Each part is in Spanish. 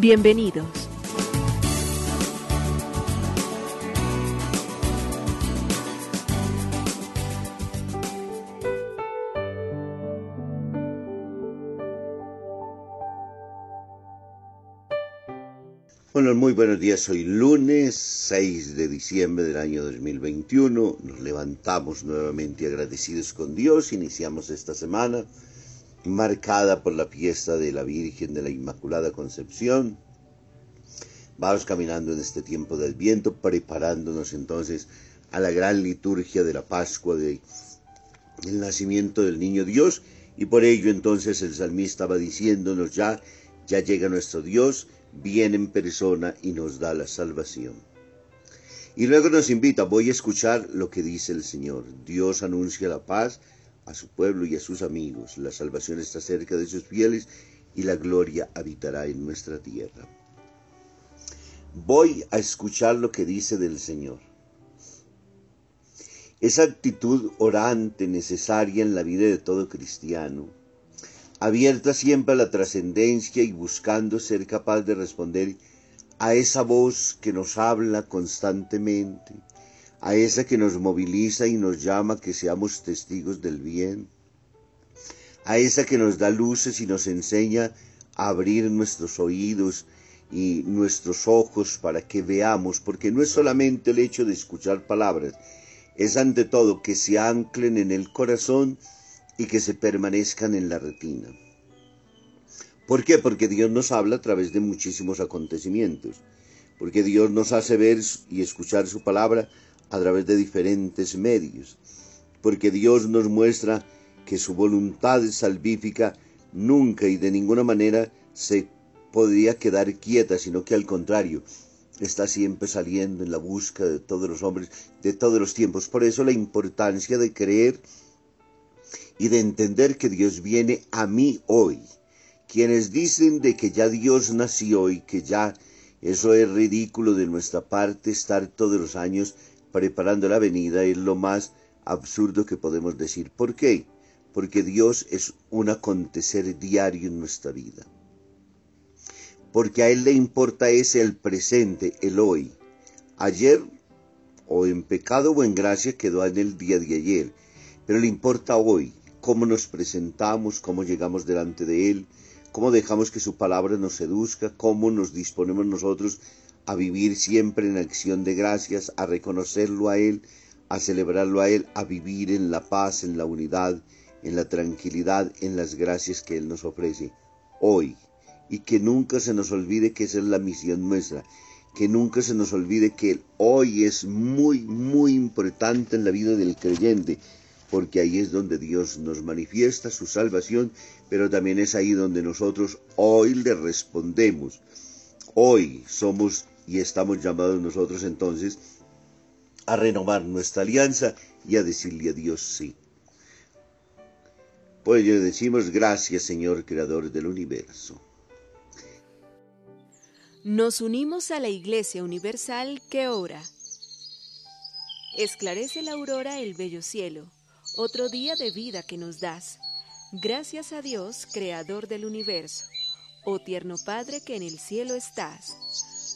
Bienvenidos. Bueno, muy buenos días. Hoy lunes 6 de diciembre del año 2021. Nos levantamos nuevamente agradecidos con Dios. Iniciamos esta semana marcada por la fiesta de la Virgen de la Inmaculada Concepción. Vamos caminando en este tiempo del viento, preparándonos entonces a la gran liturgia de la Pascua del nacimiento del Niño Dios. Y por ello entonces el salmista va diciéndonos ya, ya llega nuestro Dios viene en persona y nos da la salvación. Y luego nos invita, voy a escuchar lo que dice el Señor. Dios anuncia la paz a su pueblo y a sus amigos. La salvación está cerca de sus fieles y la gloria habitará en nuestra tierra. Voy a escuchar lo que dice del Señor. Esa actitud orante necesaria en la vida de todo cristiano abierta siempre a la trascendencia y buscando ser capaz de responder a esa voz que nos habla constantemente, a esa que nos moviliza y nos llama que seamos testigos del bien, a esa que nos da luces y nos enseña a abrir nuestros oídos y nuestros ojos para que veamos, porque no es solamente el hecho de escuchar palabras, es ante todo que se anclen en el corazón y que se permanezcan en la retina. ¿Por qué? Porque Dios nos habla a través de muchísimos acontecimientos, porque Dios nos hace ver y escuchar su palabra a través de diferentes medios, porque Dios nos muestra que su voluntad salvífica nunca y de ninguna manera se podría quedar quieta, sino que al contrario, está siempre saliendo en la búsqueda de todos los hombres, de todos los tiempos. Por eso la importancia de creer y de entender que Dios viene a mí hoy. Quienes dicen de que ya Dios nació y que ya eso es ridículo de nuestra parte estar todos los años preparando la venida es lo más absurdo que podemos decir. ¿Por qué? Porque Dios es un acontecer diario en nuestra vida. Porque a Él le importa ese el presente, el hoy. Ayer, o en pecado o en gracia, quedó en el día de ayer. Pero le importa hoy, cómo nos presentamos, cómo llegamos delante de Él, cómo dejamos que su palabra nos seduzca, cómo nos disponemos nosotros a vivir siempre en acción de gracias, a reconocerlo a Él, a celebrarlo a Él, a vivir en la paz, en la unidad, en la tranquilidad, en las gracias que Él nos ofrece hoy. Y que nunca se nos olvide que esa es la misión nuestra, que nunca se nos olvide que hoy es muy, muy importante en la vida del creyente, porque ahí es donde Dios nos manifiesta su salvación, pero también es ahí donde nosotros hoy le respondemos. Hoy somos y estamos llamados nosotros entonces a renovar nuestra alianza y a decirle a Dios sí. Pues le decimos gracias Señor Creador del universo. Nos unimos a la Iglesia Universal que ora. Esclarece la aurora el bello cielo otro día de vida que nos das. Gracias a Dios, Creador del universo, oh tierno Padre que en el cielo estás.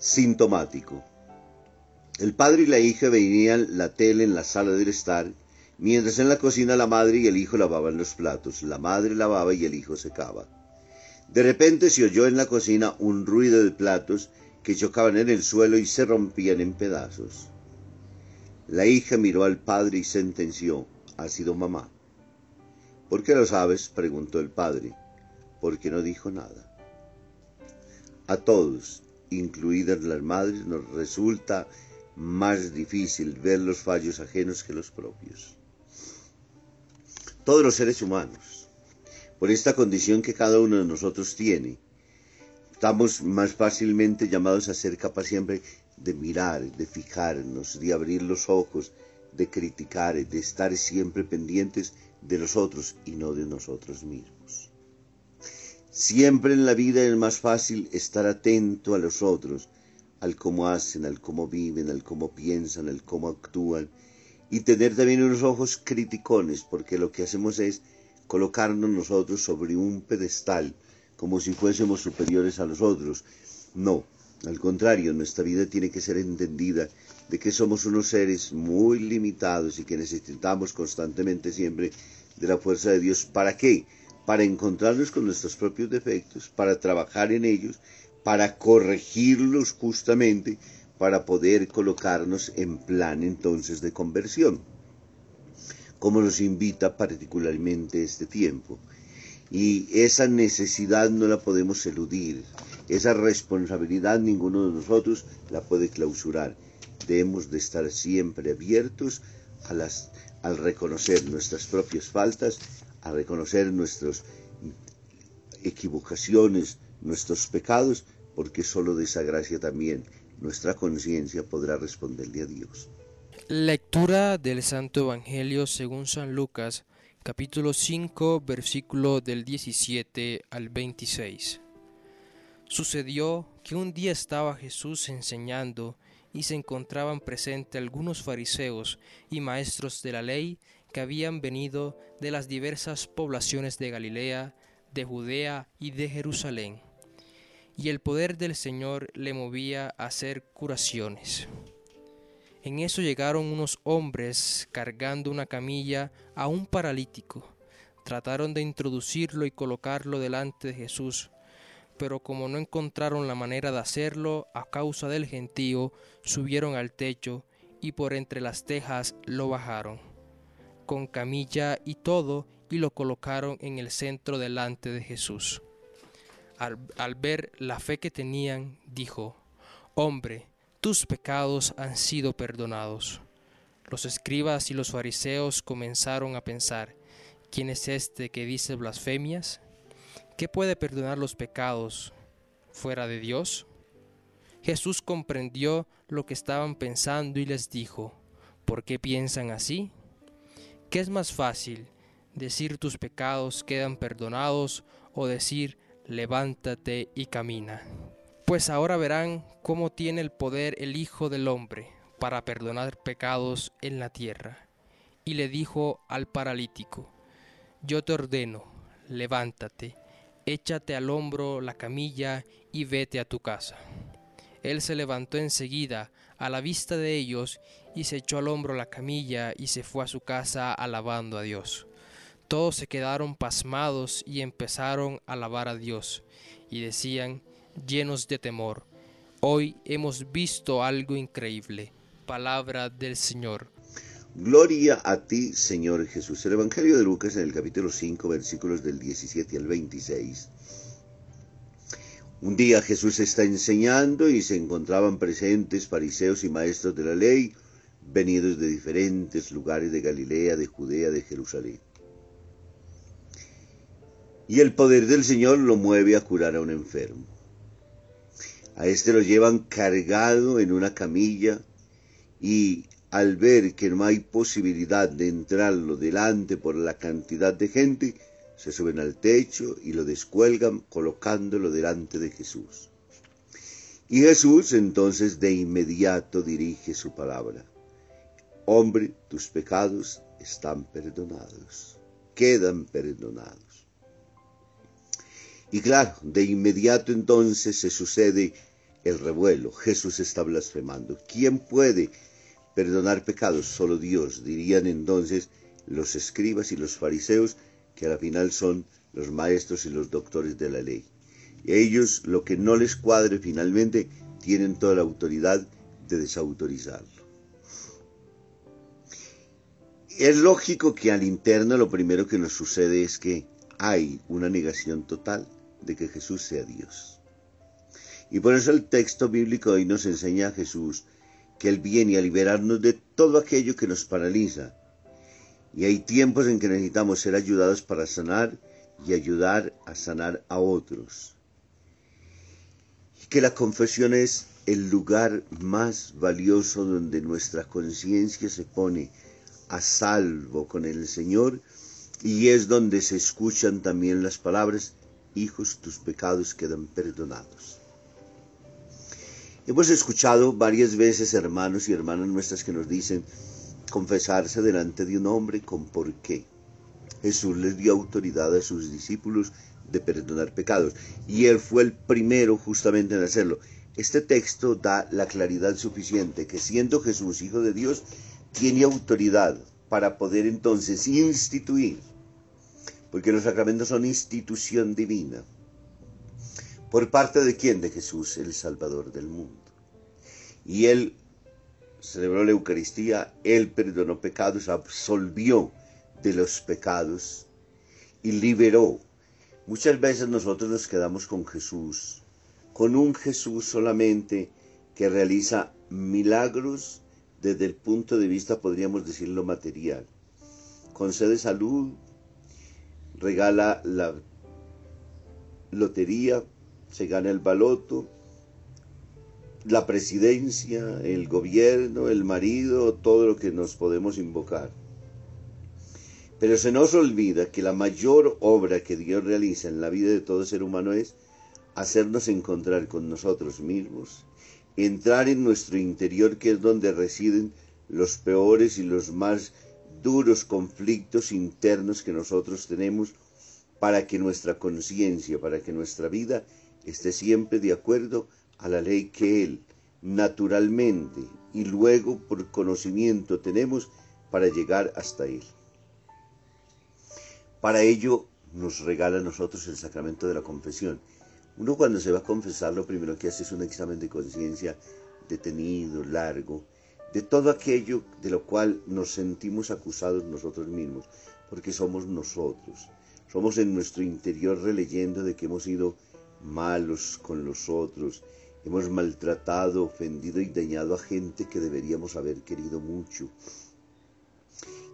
Sintomático. El padre y la hija veían la tele en la sala del estar, mientras en la cocina la madre y el hijo lavaban los platos. La madre lavaba y el hijo secaba. De repente se oyó en la cocina un ruido de platos que chocaban en el suelo y se rompían en pedazos. La hija miró al padre y sentenció, ha sido mamá. ¿Por qué lo sabes? preguntó el padre. Porque no dijo nada. A todos, incluidas las madres, nos resulta más difícil ver los fallos ajenos que los propios. Todos los seres humanos, por esta condición que cada uno de nosotros tiene, estamos más fácilmente llamados a ser capaz siempre de mirar, de fijarnos, de abrir los ojos, de criticar, de estar siempre pendientes de los otros y no de nosotros mismos. Siempre en la vida es más fácil estar atento a los otros, al cómo hacen, al cómo viven, al cómo piensan, al cómo actúan, y tener también unos ojos criticones, porque lo que hacemos es colocarnos nosotros sobre un pedestal, como si fuésemos superiores a los otros. No, al contrario, nuestra vida tiene que ser entendida de que somos unos seres muy limitados y que necesitamos constantemente siempre de la fuerza de Dios. ¿Para qué? Para encontrarnos con nuestros propios defectos, para trabajar en ellos para corregirlos justamente para poder colocarnos en plan entonces de conversión, como nos invita particularmente este tiempo. Y esa necesidad no la podemos eludir, esa responsabilidad ninguno de nosotros la puede clausurar. Debemos de estar siempre abiertos a las, al reconocer nuestras propias faltas, a reconocer nuestras equivocaciones, nuestros pecados, porque solo de esa gracia también nuestra conciencia podrá responderle a Dios. Lectura del Santo Evangelio según San Lucas, capítulo 5, versículo del 17 al 26. Sucedió que un día estaba Jesús enseñando y se encontraban presentes algunos fariseos y maestros de la ley que habían venido de las diversas poblaciones de Galilea, de Judea y de Jerusalén y el poder del Señor le movía a hacer curaciones. En eso llegaron unos hombres cargando una camilla a un paralítico. Trataron de introducirlo y colocarlo delante de Jesús, pero como no encontraron la manera de hacerlo a causa del gentío, subieron al techo y por entre las tejas lo bajaron, con camilla y todo, y lo colocaron en el centro delante de Jesús al, ver la fe que tenían, dijo, Hombre, tus pecados han sido perdonados. Los escribas y los fariseos comenzaron a pensar, ¿quién es este que dice blasfemias? ¿Qué puede perdonar los pecados fuera de Dios? Jesús comprendió lo que estaban pensando y les dijo, ¿por qué piensan así? ¿Qué es más fácil, decir tus pecados quedan perdonados o decir levántate y camina. Pues ahora verán cómo tiene el poder el Hijo del Hombre para perdonar pecados en la tierra. Y le dijo al paralítico, yo te ordeno, levántate, échate al hombro la camilla y vete a tu casa. Él se levantó enseguida a la vista de ellos y se echó al hombro la camilla y se fue a su casa alabando a Dios. Todos se quedaron pasmados y empezaron a alabar a Dios, y decían, llenos de temor, hoy hemos visto algo increíble. Palabra del Señor. Gloria a ti, Señor Jesús. El Evangelio de Lucas en el capítulo 5, versículos del 17 al 26. Un día Jesús está enseñando y se encontraban presentes fariseos y maestros de la ley, venidos de diferentes lugares de Galilea, de Judea, de Jerusalén y el poder del Señor lo mueve a curar a un enfermo. A este lo llevan cargado en una camilla y al ver que no hay posibilidad de entrarlo delante por la cantidad de gente, se suben al techo y lo descuelgan colocándolo delante de Jesús. Y Jesús entonces de inmediato dirige su palabra. Hombre, tus pecados están perdonados, quedan perdonados. Y claro, de inmediato entonces se sucede el revuelo. Jesús está blasfemando. ¿Quién puede perdonar pecados? Solo Dios, dirían entonces los escribas y los fariseos, que a la final son los maestros y los doctores de la ley. Y ellos, lo que no les cuadre finalmente, tienen toda la autoridad de desautorizarlo. Es lógico que al interno lo primero que nos sucede es que hay una negación total de que Jesús sea Dios. Y por eso el texto bíblico hoy nos enseña a Jesús que Él viene a liberarnos de todo aquello que nos paraliza. Y hay tiempos en que necesitamos ser ayudados para sanar y ayudar a sanar a otros. Y que la confesión es el lugar más valioso donde nuestra conciencia se pone a salvo con el Señor y es donde se escuchan también las palabras, hijos, tus pecados quedan perdonados. Hemos escuchado varias veces hermanos y hermanas nuestras que nos dicen confesarse delante de un hombre con por qué. Jesús les dio autoridad a sus discípulos de perdonar pecados y él fue el primero justamente en hacerlo. Este texto da la claridad suficiente que siendo Jesús hijo de Dios, tiene autoridad para poder entonces instituir, porque los sacramentos son institución divina. ¿Por parte de quién? De Jesús, el Salvador del mundo. Y Él celebró la Eucaristía, Él perdonó pecados, absolvió de los pecados y liberó. Muchas veces nosotros nos quedamos con Jesús, con un Jesús solamente que realiza milagros desde el punto de vista, podríamos decirlo, material. Concede salud, regala la lotería, se gana el baloto, la presidencia, el gobierno, el marido, todo lo que nos podemos invocar. Pero se nos olvida que la mayor obra que Dios realiza en la vida de todo ser humano es hacernos encontrar con nosotros mismos, entrar en nuestro interior que es donde residen los peores y los más duros conflictos internos que nosotros tenemos para que nuestra conciencia, para que nuestra vida esté siempre de acuerdo a la ley que Él naturalmente y luego por conocimiento tenemos para llegar hasta Él. Para ello nos regala a nosotros el sacramento de la confesión. Uno cuando se va a confesar lo primero que hace es un examen de conciencia detenido, largo, de todo aquello de lo cual nos sentimos acusados nosotros mismos, porque somos nosotros. Somos en nuestro interior releyendo de que hemos sido malos con los otros, hemos maltratado, ofendido y dañado a gente que deberíamos haber querido mucho,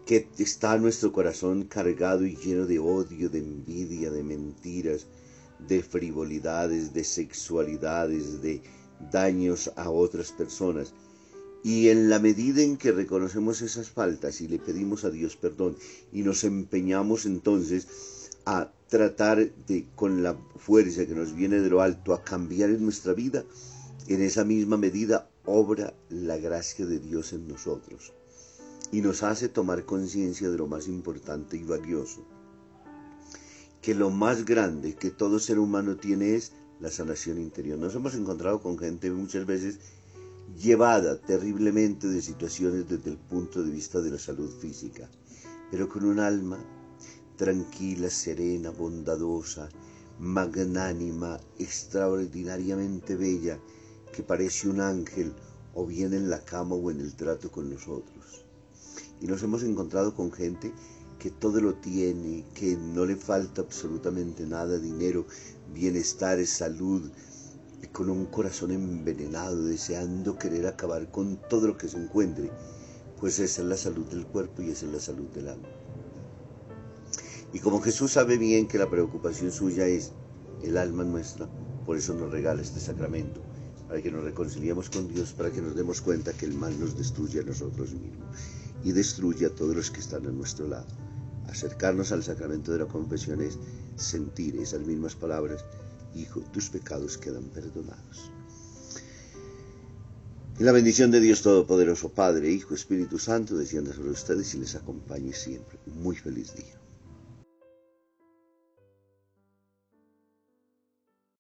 que está nuestro corazón cargado y lleno de odio, de envidia, de mentiras, de frivolidades, de sexualidades, de daños a otras personas. Y en la medida en que reconocemos esas faltas y le pedimos a Dios perdón y nos empeñamos entonces a tratar de, con la fuerza que nos viene de lo alto, a cambiar en nuestra vida, en esa misma medida obra la gracia de Dios en nosotros y nos hace tomar conciencia de lo más importante y valioso, que lo más grande que todo ser humano tiene es la sanación interior. Nos hemos encontrado con gente muchas veces llevada terriblemente de situaciones desde el punto de vista de la salud física, pero con un alma tranquila, serena, bondadosa, magnánima, extraordinariamente bella, que parece un ángel, o bien en la cama o en el trato con nosotros. Y nos hemos encontrado con gente que todo lo tiene, que no le falta absolutamente nada, dinero, bienestar, salud, con un corazón envenenado, deseando querer acabar con todo lo que se encuentre, pues esa es la salud del cuerpo y esa es la salud del alma. Y como Jesús sabe bien que la preocupación suya es el alma nuestra, por eso nos regala este sacramento, para que nos reconciliemos con Dios, para que nos demos cuenta que el mal nos destruye a nosotros mismos y destruye a todos los que están a nuestro lado. Acercarnos al sacramento de la confesión es sentir esas mismas palabras, Hijo, tus pecados quedan perdonados. Y la bendición de Dios Todopoderoso, Padre, Hijo, Espíritu Santo, descienda sobre ustedes y les acompañe siempre. Muy feliz día.